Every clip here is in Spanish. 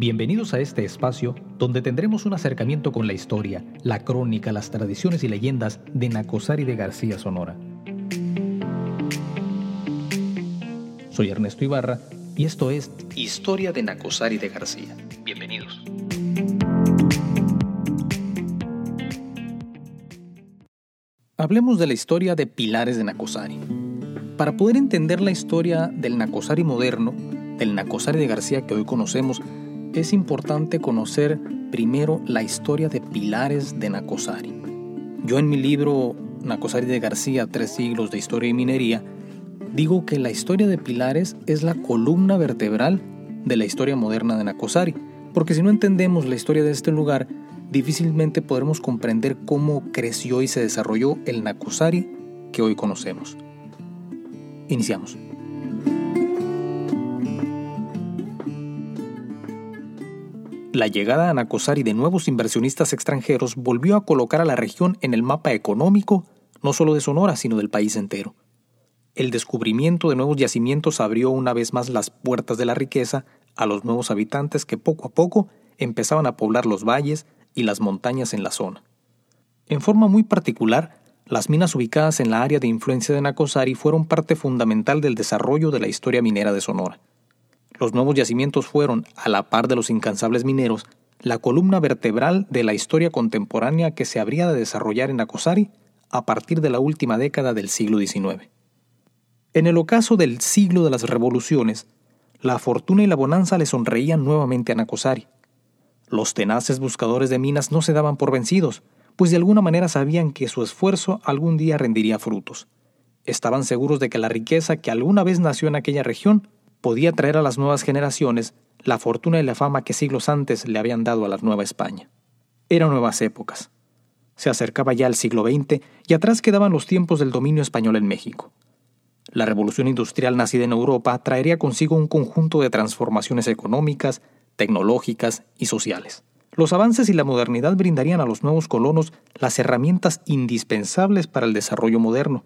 Bienvenidos a este espacio donde tendremos un acercamiento con la historia, la crónica, las tradiciones y leyendas de Nacosari de García Sonora. Soy Ernesto Ibarra y esto es Historia de Nacosari de García. Bienvenidos. Hablemos de la historia de Pilares de Nacosari. Para poder entender la historia del Nacosari moderno, del Nacosari de García que hoy conocemos, es importante conocer primero la historia de Pilares de Nacosari. Yo en mi libro Nacosari de García, Tres siglos de historia y minería, digo que la historia de Pilares es la columna vertebral de la historia moderna de Nacosari, porque si no entendemos la historia de este lugar, difícilmente podremos comprender cómo creció y se desarrolló el Nacosari que hoy conocemos. Iniciamos. La llegada a Nacosari de nuevos inversionistas extranjeros volvió a colocar a la región en el mapa económico no solo de Sonora, sino del país entero. El descubrimiento de nuevos yacimientos abrió una vez más las puertas de la riqueza a los nuevos habitantes que poco a poco empezaban a poblar los valles y las montañas en la zona. En forma muy particular, las minas ubicadas en la área de influencia de Nacosari fueron parte fundamental del desarrollo de la historia minera de Sonora. Los nuevos yacimientos fueron, a la par de los incansables mineros, la columna vertebral de la historia contemporánea que se habría de desarrollar en Nacosari a partir de la última década del siglo XIX. En el ocaso del siglo de las revoluciones, la fortuna y la bonanza le sonreían nuevamente a Nacosari. Los tenaces buscadores de minas no se daban por vencidos, pues de alguna manera sabían que su esfuerzo algún día rendiría frutos. Estaban seguros de que la riqueza que alguna vez nació en aquella región podía traer a las nuevas generaciones la fortuna y la fama que siglos antes le habían dado a la Nueva España. Eran nuevas épocas. Se acercaba ya el siglo XX y atrás quedaban los tiempos del dominio español en México. La revolución industrial nacida en Europa traería consigo un conjunto de transformaciones económicas, tecnológicas y sociales. Los avances y la modernidad brindarían a los nuevos colonos las herramientas indispensables para el desarrollo moderno.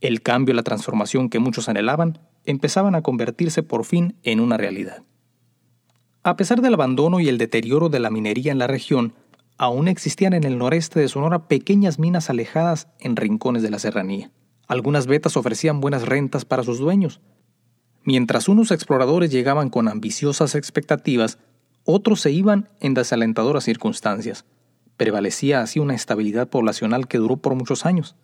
El cambio y la transformación que muchos anhelaban empezaban a convertirse por fin en una realidad. A pesar del abandono y el deterioro de la minería en la región, aún existían en el noreste de Sonora pequeñas minas alejadas en rincones de la serranía. Algunas vetas ofrecían buenas rentas para sus dueños. Mientras unos exploradores llegaban con ambiciosas expectativas, otros se iban en desalentadoras circunstancias. Prevalecía así una estabilidad poblacional que duró por muchos años.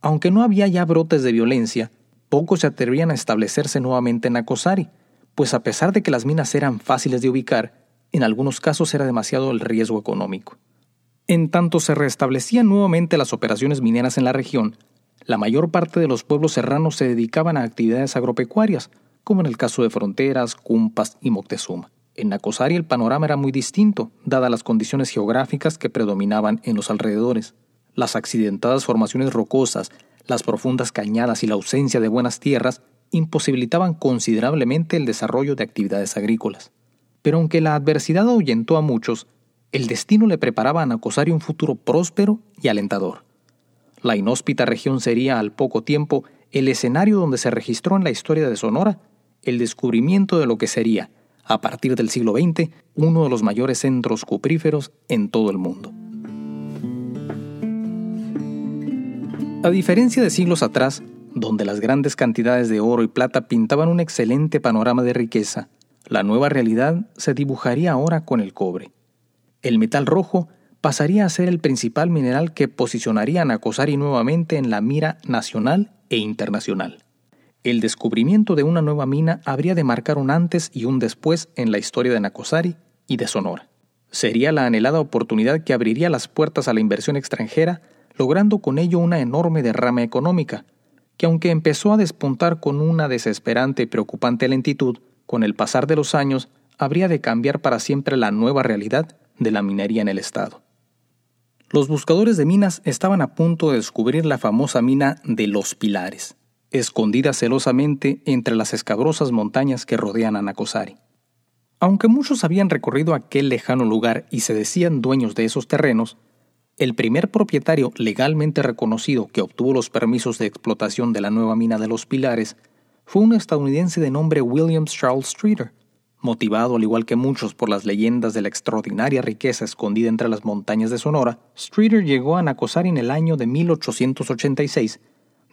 Aunque no había ya brotes de violencia, pocos se atrevían a establecerse nuevamente en Acosari, pues a pesar de que las minas eran fáciles de ubicar, en algunos casos era demasiado el riesgo económico. En tanto se restablecían nuevamente las operaciones mineras en la región, la mayor parte de los pueblos serranos se dedicaban a actividades agropecuarias, como en el caso de Fronteras, Cumpas y Moctezuma. En Nacosari el panorama era muy distinto, dadas las condiciones geográficas que predominaban en los alrededores. Las accidentadas formaciones rocosas, las profundas cañadas y la ausencia de buenas tierras imposibilitaban considerablemente el desarrollo de actividades agrícolas. Pero aunque la adversidad ahuyentó a muchos, el destino le preparaba a Nacosari un futuro próspero y alentador. La inhóspita región sería al poco tiempo el escenario donde se registró en la historia de Sonora el descubrimiento de lo que sería, a partir del siglo XX, uno de los mayores centros cupríferos en todo el mundo. A diferencia de siglos atrás, donde las grandes cantidades de oro y plata pintaban un excelente panorama de riqueza, la nueva realidad se dibujaría ahora con el cobre. El metal rojo pasaría a ser el principal mineral que posicionaría a Nacosari nuevamente en la mira nacional e internacional. El descubrimiento de una nueva mina habría de marcar un antes y un después en la historia de Nacosari y de Sonora. Sería la anhelada oportunidad que abriría las puertas a la inversión extranjera logrando con ello una enorme derrama económica, que aunque empezó a despuntar con una desesperante y preocupante lentitud, con el pasar de los años habría de cambiar para siempre la nueva realidad de la minería en el estado. Los buscadores de minas estaban a punto de descubrir la famosa mina de Los Pilares, escondida celosamente entre las escabrosas montañas que rodean a Nacosari. Aunque muchos habían recorrido aquel lejano lugar y se decían dueños de esos terrenos, el primer propietario legalmente reconocido que obtuvo los permisos de explotación de la nueva mina de los Pilares fue un estadounidense de nombre William Charles Streeter, Motivado, al igual que muchos, por las leyendas de la extraordinaria riqueza escondida entre las montañas de Sonora, Streeter llegó a Nacosari en el año de 1886,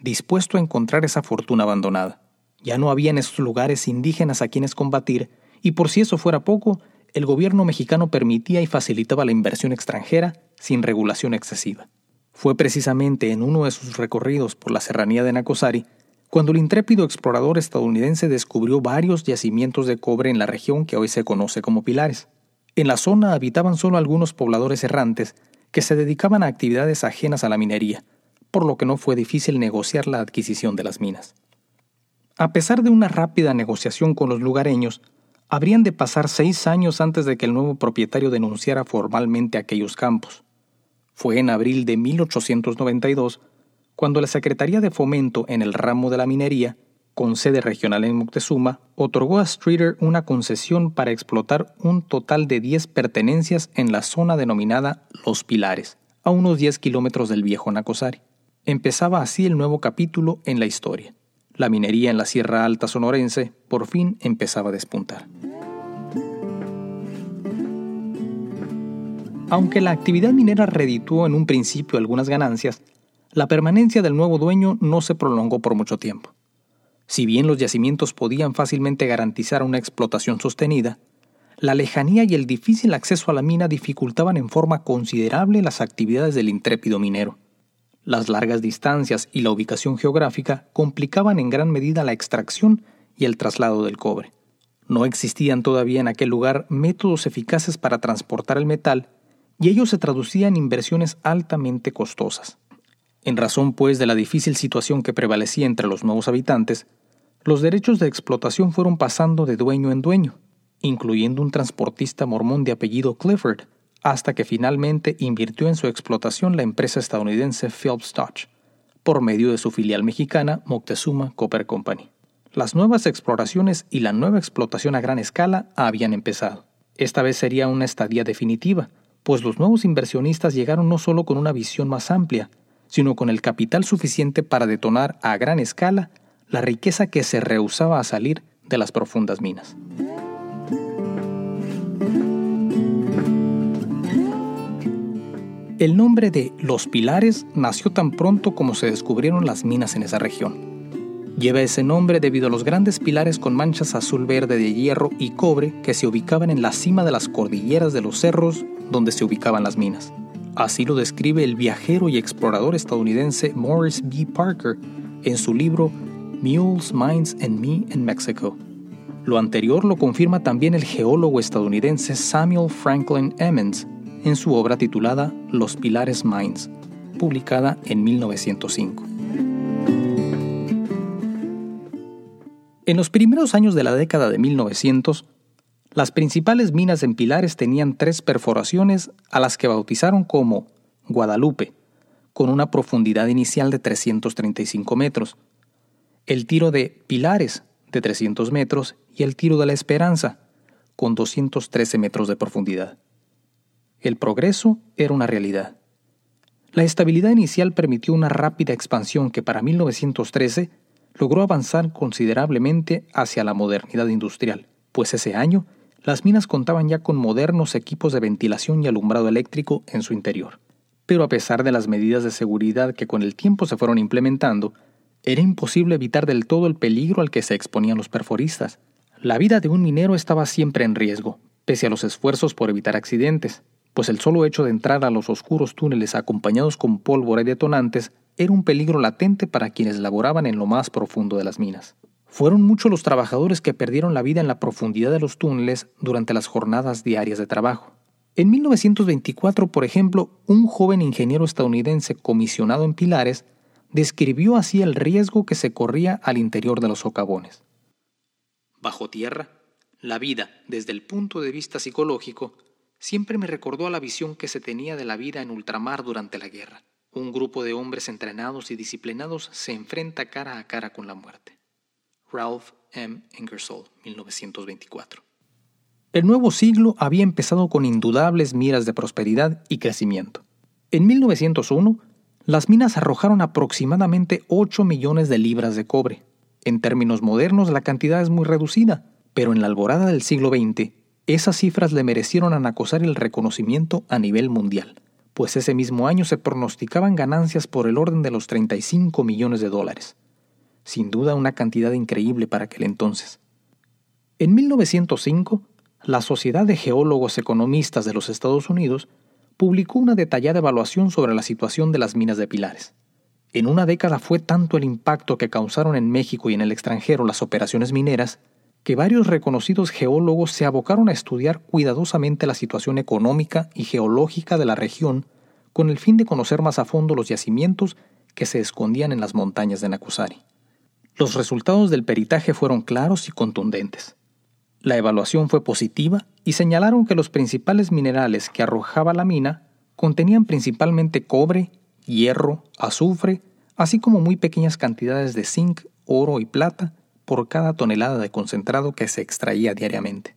dispuesto a encontrar esa fortuna abandonada. Ya no había en esos lugares indígenas a quienes combatir, y por si eso fuera poco, el gobierno mexicano permitía y facilitaba la inversión extranjera sin regulación excesiva. Fue precisamente en uno de sus recorridos por la serranía de Nacosari cuando el intrépido explorador estadounidense descubrió varios yacimientos de cobre en la región que hoy se conoce como Pilares. En la zona habitaban solo algunos pobladores errantes que se dedicaban a actividades ajenas a la minería, por lo que no fue difícil negociar la adquisición de las minas. A pesar de una rápida negociación con los lugareños, habrían de pasar seis años antes de que el nuevo propietario denunciara formalmente aquellos campos. Fue en abril de 1892 cuando la Secretaría de Fomento en el ramo de la minería, con sede regional en Moctezuma, otorgó a Streeter una concesión para explotar un total de 10 pertenencias en la zona denominada Los Pilares, a unos 10 kilómetros del viejo Nacosari. Empezaba así el nuevo capítulo en la historia. La minería en la Sierra Alta sonorense por fin empezaba a despuntar. Aunque la actividad minera redituó en un principio algunas ganancias, la permanencia del nuevo dueño no se prolongó por mucho tiempo. Si bien los yacimientos podían fácilmente garantizar una explotación sostenida, la lejanía y el difícil acceso a la mina dificultaban en forma considerable las actividades del intrépido minero. Las largas distancias y la ubicación geográfica complicaban en gran medida la extracción y el traslado del cobre. No existían todavía en aquel lugar métodos eficaces para transportar el metal y ello se traducía en inversiones altamente costosas. En razón, pues, de la difícil situación que prevalecía entre los nuevos habitantes, los derechos de explotación fueron pasando de dueño en dueño, incluyendo un transportista mormón de apellido Clifford, hasta que finalmente invirtió en su explotación la empresa estadounidense Phelps Dodge, por medio de su filial mexicana Moctezuma Copper Company. Las nuevas exploraciones y la nueva explotación a gran escala habían empezado. Esta vez sería una estadía definitiva, pues los nuevos inversionistas llegaron no solo con una visión más amplia, sino con el capital suficiente para detonar a gran escala la riqueza que se rehusaba a salir de las profundas minas. El nombre de Los Pilares nació tan pronto como se descubrieron las minas en esa región. Lleva ese nombre debido a los grandes pilares con manchas azul-verde de hierro y cobre que se ubicaban en la cima de las cordilleras de los cerros donde se ubicaban las minas. Así lo describe el viajero y explorador estadounidense Morris B. Parker en su libro Mules, Mines and Me in Mexico. Lo anterior lo confirma también el geólogo estadounidense Samuel Franklin Emmons en su obra titulada Los Pilares Mines, publicada en 1905. En los primeros años de la década de 1900, las principales minas en Pilares tenían tres perforaciones a las que bautizaron como Guadalupe, con una profundidad inicial de 335 metros, el tiro de Pilares, de 300 metros, y el tiro de la Esperanza, con 213 metros de profundidad. El progreso era una realidad. La estabilidad inicial permitió una rápida expansión que para 1913 logró avanzar considerablemente hacia la modernidad industrial, pues ese año las minas contaban ya con modernos equipos de ventilación y alumbrado eléctrico en su interior. Pero a pesar de las medidas de seguridad que con el tiempo se fueron implementando, era imposible evitar del todo el peligro al que se exponían los perforistas. La vida de un minero estaba siempre en riesgo, pese a los esfuerzos por evitar accidentes, pues el solo hecho de entrar a los oscuros túneles acompañados con pólvora y detonantes era un peligro latente para quienes laboraban en lo más profundo de las minas. Fueron muchos los trabajadores que perdieron la vida en la profundidad de los túneles durante las jornadas diarias de trabajo. En 1924, por ejemplo, un joven ingeniero estadounidense comisionado en Pilares describió así el riesgo que se corría al interior de los socavones. Bajo tierra, la vida, desde el punto de vista psicológico, siempre me recordó a la visión que se tenía de la vida en ultramar durante la guerra. Un grupo de hombres entrenados y disciplinados se enfrenta cara a cara con la muerte. Ralph M. Ingersoll, 1924. El nuevo siglo había empezado con indudables miras de prosperidad y crecimiento. En 1901, las minas arrojaron aproximadamente 8 millones de libras de cobre. En términos modernos, la cantidad es muy reducida, pero en la alborada del siglo XX, esas cifras le merecieron a Nacosari el reconocimiento a nivel mundial, pues ese mismo año se pronosticaban ganancias por el orden de los 35 millones de dólares. Sin duda una cantidad increíble para aquel entonces. En 1905, la Sociedad de Geólogos Economistas de los Estados Unidos publicó una detallada evaluación sobre la situación de las minas de Pilares. En una década fue tanto el impacto que causaron en México y en el extranjero las operaciones mineras, que varios reconocidos geólogos se abocaron a estudiar cuidadosamente la situación económica y geológica de la región con el fin de conocer más a fondo los yacimientos que se escondían en las montañas de Nakusari. Los resultados del peritaje fueron claros y contundentes. La evaluación fue positiva y señalaron que los principales minerales que arrojaba la mina contenían principalmente cobre, hierro, azufre, así como muy pequeñas cantidades de zinc, oro y plata por cada tonelada de concentrado que se extraía diariamente.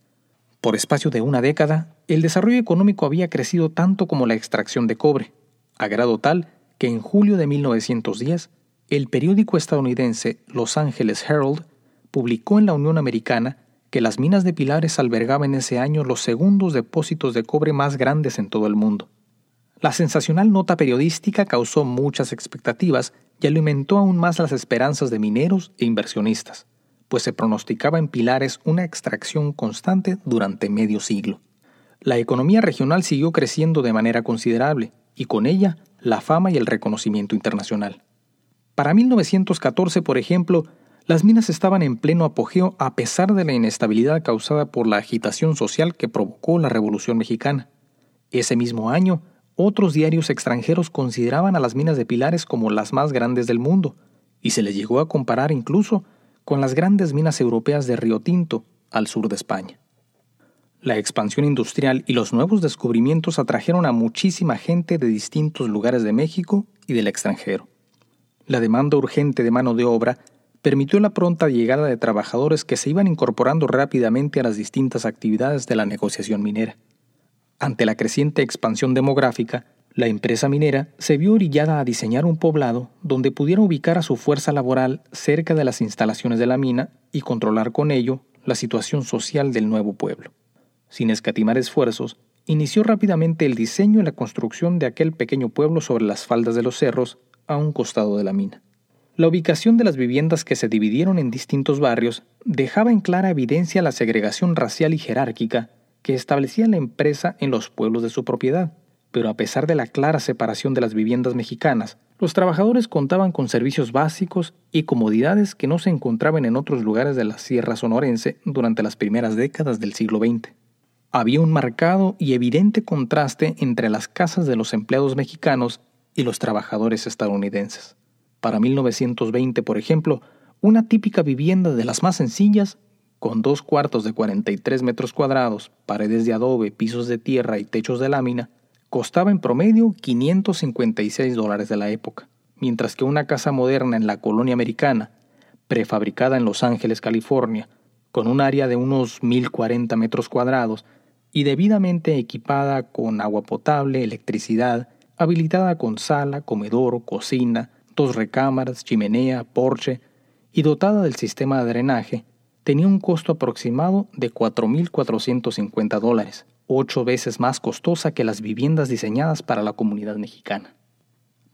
Por espacio de una década, el desarrollo económico había crecido tanto como la extracción de cobre, a grado tal que en julio de 1910, el periódico estadounidense Los Angeles Herald publicó en la Unión Americana que las minas de Pilares albergaban ese año los segundos depósitos de cobre más grandes en todo el mundo. La sensacional nota periodística causó muchas expectativas y alimentó aún más las esperanzas de mineros e inversionistas, pues se pronosticaba en Pilares una extracción constante durante medio siglo. La economía regional siguió creciendo de manera considerable, y con ella la fama y el reconocimiento internacional. Para 1914, por ejemplo, las minas estaban en pleno apogeo a pesar de la inestabilidad causada por la agitación social que provocó la Revolución Mexicana. Ese mismo año, otros diarios extranjeros consideraban a las minas de Pilares como las más grandes del mundo, y se les llegó a comparar incluso con las grandes minas europeas de Río Tinto, al sur de España. La expansión industrial y los nuevos descubrimientos atrajeron a muchísima gente de distintos lugares de México y del extranjero. La demanda urgente de mano de obra permitió la pronta llegada de trabajadores que se iban incorporando rápidamente a las distintas actividades de la negociación minera. Ante la creciente expansión demográfica, la empresa minera se vio orillada a diseñar un poblado donde pudiera ubicar a su fuerza laboral cerca de las instalaciones de la mina y controlar con ello la situación social del nuevo pueblo. Sin escatimar esfuerzos, inició rápidamente el diseño y la construcción de aquel pequeño pueblo sobre las faldas de los cerros a un costado de la mina. La ubicación de las viviendas que se dividieron en distintos barrios dejaba en clara evidencia la segregación racial y jerárquica que establecía la empresa en los pueblos de su propiedad. Pero a pesar de la clara separación de las viviendas mexicanas, los trabajadores contaban con servicios básicos y comodidades que no se encontraban en otros lugares de la Sierra Sonorense durante las primeras décadas del siglo XX. Había un marcado y evidente contraste entre las casas de los empleados mexicanos y los trabajadores estadounidenses. Para 1920, por ejemplo, una típica vivienda de las más sencillas, con dos cuartos de 43 metros cuadrados, paredes de adobe, pisos de tierra y techos de lámina, costaba en promedio 556 dólares de la época, mientras que una casa moderna en la colonia americana, prefabricada en Los Ángeles, California, con un área de unos 1040 metros cuadrados y debidamente equipada con agua potable, electricidad, habilitada con sala, comedor, cocina, dos recámaras, chimenea, porche y dotada del sistema de drenaje, tenía un costo aproximado de 4.450 dólares, ocho veces más costosa que las viviendas diseñadas para la comunidad mexicana.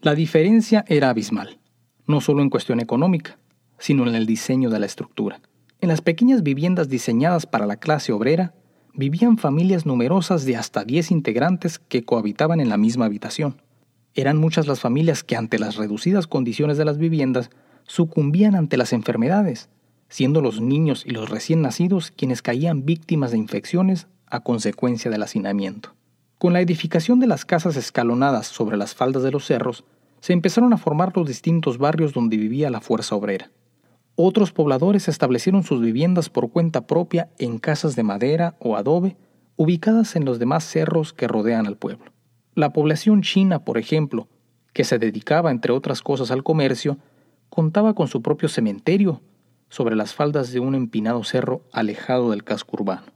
La diferencia era abismal, no solo en cuestión económica, sino en el diseño de la estructura. En las pequeñas viviendas diseñadas para la clase obrera, vivían familias numerosas de hasta 10 integrantes que cohabitaban en la misma habitación. Eran muchas las familias que ante las reducidas condiciones de las viviendas sucumbían ante las enfermedades, siendo los niños y los recién nacidos quienes caían víctimas de infecciones a consecuencia del hacinamiento. Con la edificación de las casas escalonadas sobre las faldas de los cerros, se empezaron a formar los distintos barrios donde vivía la fuerza obrera. Otros pobladores establecieron sus viviendas por cuenta propia en casas de madera o adobe, ubicadas en los demás cerros que rodean al pueblo. La población china, por ejemplo, que se dedicaba, entre otras cosas, al comercio, contaba con su propio cementerio sobre las faldas de un empinado cerro alejado del casco urbano.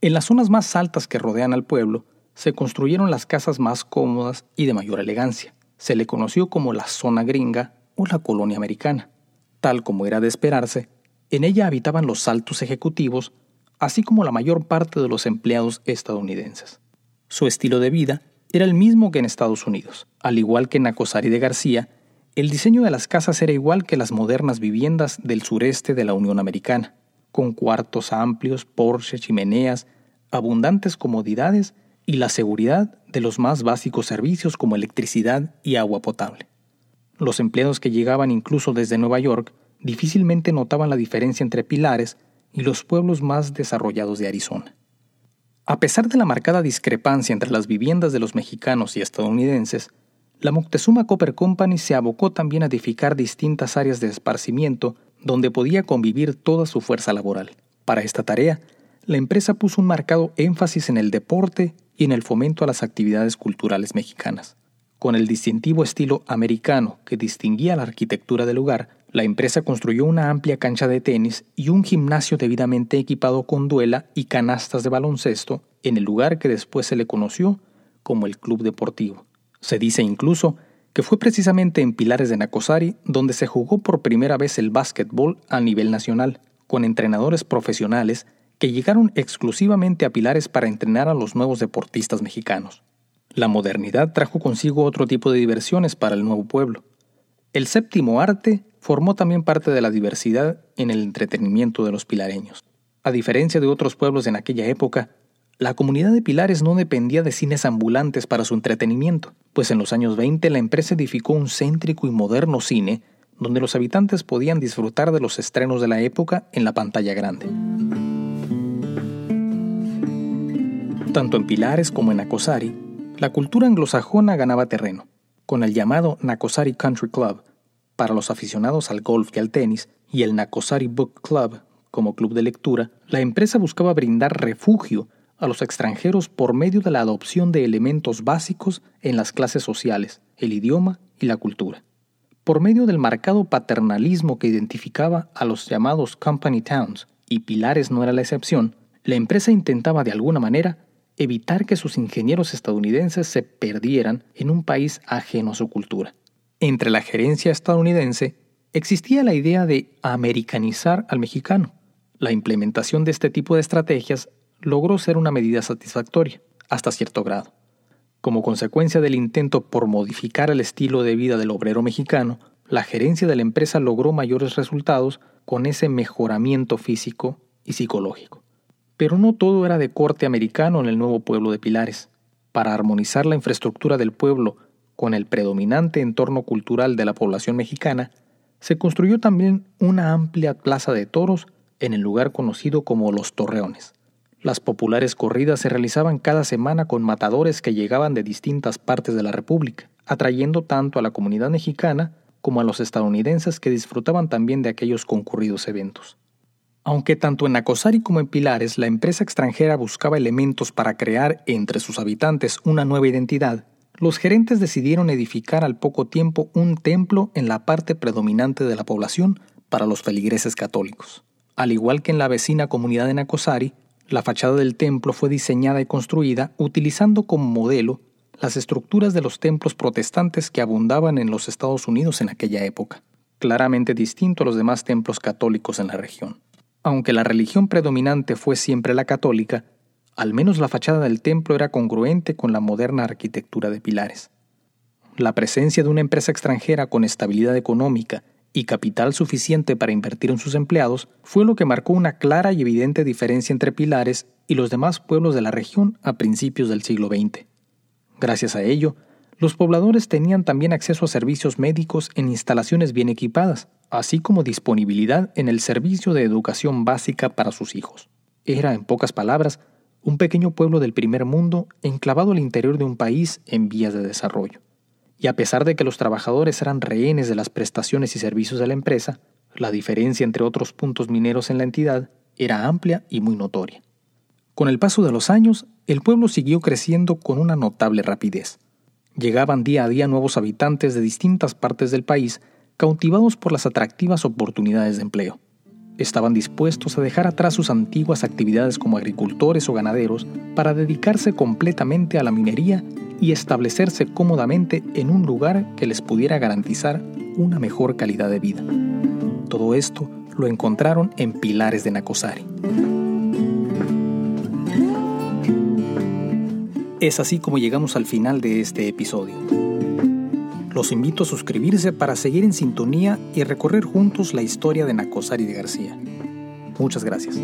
En las zonas más altas que rodean al pueblo, se construyeron las casas más cómodas y de mayor elegancia. Se le conoció como la zona gringa o la colonia americana. Tal como era de esperarse, En ella habitaban los altos ejecutivos, así como la mayor parte de los empleados estadounidenses. Su estilo de vida era el mismo que en Estados Unidos. Al igual que en Nacosari de García, el diseño de las casas era igual que las modernas viviendas del sureste de la Unión Americana, con cuartos amplios, porches, chimeneas, abundantes comodidades y la seguridad de los más básicos servicios como electricidad y agua potable. Los empleados que llegaban incluso desde Nueva York difícilmente notaban la diferencia entre Pilares y los pueblos más desarrollados de Arizona. A pesar de la marcada discrepancia entre las viviendas de los mexicanos y estadounidenses, la Moctezuma Copper Company se abocó también a edificar distintas áreas de esparcimiento donde podía convivir toda su fuerza laboral. Para esta tarea, la empresa puso un marcado énfasis en el deporte y en el fomento a las actividades culturales mexicanas. Con el distintivo estilo americano que distinguía la arquitectura del lugar, la empresa construyó una amplia cancha de tenis y un gimnasio debidamente equipado con duela y canastas de baloncesto en el lugar que después se le conoció como el Club Deportivo. Se dice incluso que fue precisamente en Pilares de Nacosari donde se jugó por primera vez el básquetbol a nivel nacional, con entrenadores profesionales que llegaron exclusivamente a Pilares para entrenar a los nuevos deportistas mexicanos. La modernidad trajo consigo otro tipo de diversiones para el nuevo pueblo. El séptimo arte formó también parte de la diversidad en el entretenimiento de los pilareños. A diferencia de otros pueblos en aquella época, la comunidad de Pilares no dependía de cines ambulantes para su entretenimiento, pues en los años 20 la empresa edificó un céntrico y moderno cine donde los habitantes podían disfrutar de los estrenos de la época en la pantalla grande. Tanto en Pilares como en Acosari, la cultura anglosajona ganaba terreno, con el llamado Nakosari Country Club, para los aficionados al golf y al tenis, y el Nakosari Book Club, como club de lectura, la empresa buscaba brindar refugio a los extranjeros por medio de la adopción de elementos básicos en las clases sociales, el idioma y la cultura. Por medio del marcado paternalismo que identificaba a los llamados company towns, y Pilares no era la excepción, la empresa intentaba de alguna manera evitar que sus ingenieros estadounidenses se perdieran en un país ajeno a su cultura. Entre la gerencia estadounidense existía la idea de americanizar al mexicano. La implementación de este tipo de estrategias logró ser una medida satisfactoria, hasta cierto grado. Como consecuencia del intento por modificar el estilo de vida del obrero mexicano, la gerencia de la empresa logró mayores resultados con ese mejoramiento físico y psicológico. Pero no todo era de corte americano en el nuevo pueblo de Pilares. Para armonizar la infraestructura del pueblo con el predominante entorno cultural de la población mexicana, se construyó también una amplia plaza de toros en el lugar conocido como Los Torreones. Las populares corridas se realizaban cada semana con matadores que llegaban de distintas partes de la República, atrayendo tanto a la comunidad mexicana como a los estadounidenses que disfrutaban también de aquellos concurridos eventos. Aunque tanto en Acosari como en Pilares la empresa extranjera buscaba elementos para crear entre sus habitantes una nueva identidad, los gerentes decidieron edificar al poco tiempo un templo en la parte predominante de la población para los feligreses católicos. Al igual que en la vecina comunidad de Nacosari, la fachada del templo fue diseñada y construida utilizando como modelo las estructuras de los templos protestantes que abundaban en los Estados Unidos en aquella época, claramente distinto a los demás templos católicos en la región. Aunque la religión predominante fue siempre la católica, al menos la fachada del templo era congruente con la moderna arquitectura de pilares. La presencia de una empresa extranjera con estabilidad económica y capital suficiente para invertir en sus empleados fue lo que marcó una clara y evidente diferencia entre Pilares y los demás pueblos de la región a principios del siglo XX. Gracias a ello, los pobladores tenían también acceso a servicios médicos en instalaciones bien equipadas, así como disponibilidad en el servicio de educación básica para sus hijos. Era, en pocas palabras, un pequeño pueblo del primer mundo enclavado al interior de un país en vías de desarrollo. Y a pesar de que los trabajadores eran rehenes de las prestaciones y servicios de la empresa, la diferencia entre otros puntos mineros en la entidad era amplia y muy notoria. Con el paso de los años, el pueblo siguió creciendo con una notable rapidez. Llegaban día a día nuevos habitantes de distintas partes del país, cautivados por las atractivas oportunidades de empleo. Estaban dispuestos a dejar atrás sus antiguas actividades como agricultores o ganaderos para dedicarse completamente a la minería y establecerse cómodamente en un lugar que les pudiera garantizar una mejor calidad de vida. Todo esto lo encontraron en Pilares de Nacosari. Es así como llegamos al final de este episodio. Los invito a suscribirse para seguir en sintonía y recorrer juntos la historia de Nacosari de García. Muchas gracias.